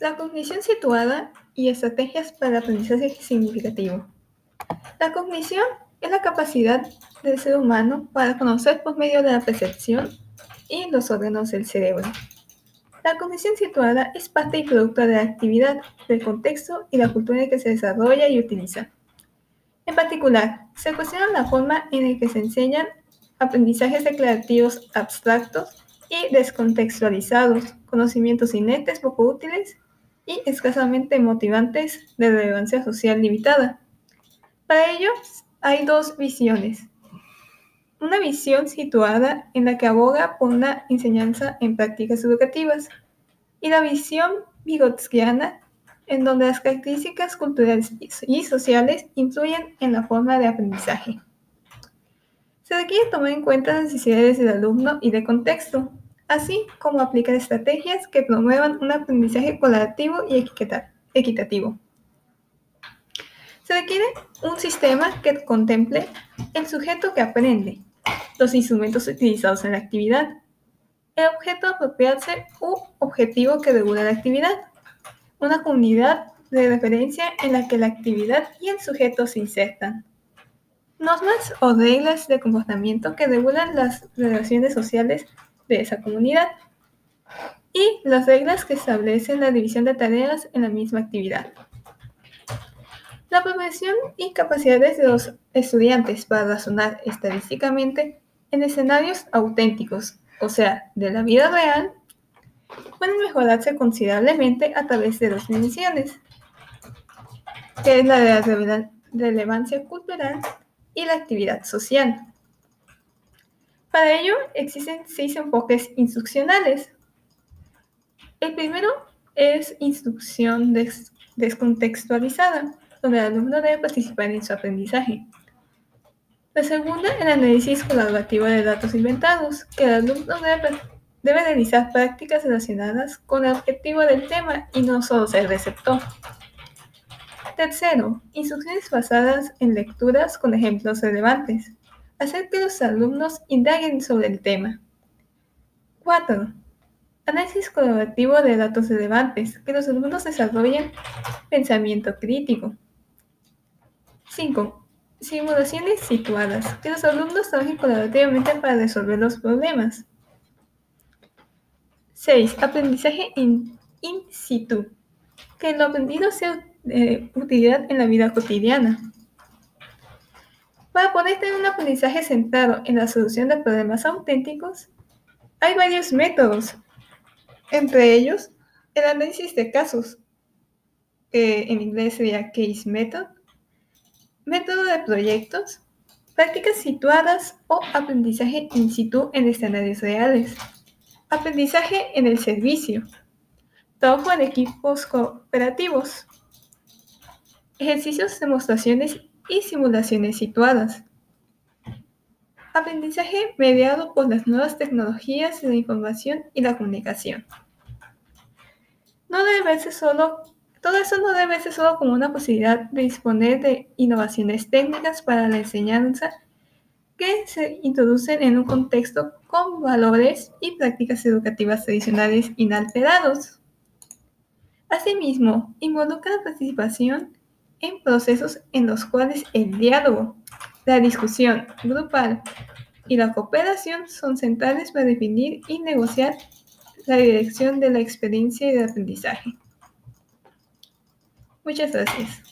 La cognición situada y estrategias para aprendizaje significativo. La cognición es la capacidad del ser humano para conocer por medio de la percepción y los órganos del cerebro. La cognición situada es parte y producto de la actividad, del contexto y la cultura en que se desarrolla y utiliza. En particular, se cuestiona la forma en la que se enseñan aprendizajes declarativos abstractos y descontextualizados, conocimientos inertes poco útiles y escasamente motivantes de relevancia social limitada. Para ello, hay dos visiones. Una visión situada en la que aboga por una enseñanza en prácticas educativas y la visión vigotskiana en donde las características culturales y sociales influyen en la forma de aprendizaje. Se requiere tomar en cuenta las necesidades del alumno y de contexto, así como aplicar estrategias que promuevan un aprendizaje colaborativo y equitativo. Se requiere un sistema que contemple el sujeto que aprende, los instrumentos utilizados en la actividad, el objeto a apropiarse u objetivo que regula la actividad, una comunidad de referencia en la que la actividad y el sujeto se insertan, normas o reglas de comportamiento que regulan las relaciones sociales de esa comunidad y las reglas que establecen la división de tareas en la misma actividad. La profesión y capacidades de los estudiantes para razonar estadísticamente en escenarios auténticos, o sea, de la vida real, pueden mejorarse considerablemente a través de dos dimensiones, que es la de la relevancia cultural y la actividad social. Para ello existen seis enfoques instruccionales. El primero es instrucción descontextualizada, donde el alumno debe participar en su aprendizaje. La segunda, el análisis colaborativo de datos inventados, que el alumno debe, debe realizar prácticas relacionadas con el objetivo del tema y no solo ser receptor. Tercero, instrucciones basadas en lecturas con ejemplos relevantes hacer que los alumnos indaguen sobre el tema. 4. Análisis colaborativo de datos relevantes, que los alumnos desarrollen pensamiento crítico. 5. Simulaciones situadas, que los alumnos trabajen colaborativamente para resolver los problemas. 6. Aprendizaje in, situ, que lo aprendido sea de utilidad en la vida cotidiana. Para poder tener un aprendizaje centrado en la solución de problemas auténticos, hay varios métodos, entre ellos el análisis de casos, que en inglés sería case method, método de proyectos, prácticas situadas o aprendizaje in situ en escenarios reales, aprendizaje en el servicio, trabajo en equipos cooperativos, ejercicios, demostraciones y simulaciones situadas. Aprendizaje mediado por las nuevas tecnologías de la información y la comunicación. No debe verse solo, todo eso no debe verse solo como una posibilidad de disponer de innovaciones técnicas para la enseñanza que se introducen en un contexto con valores y prácticas educativas tradicionales inalterados. Asimismo, involucra la participación en procesos en los cuales el diálogo, la discusión grupal y la cooperación son centrales para definir y negociar la dirección de la experiencia y del aprendizaje. Muchas gracias.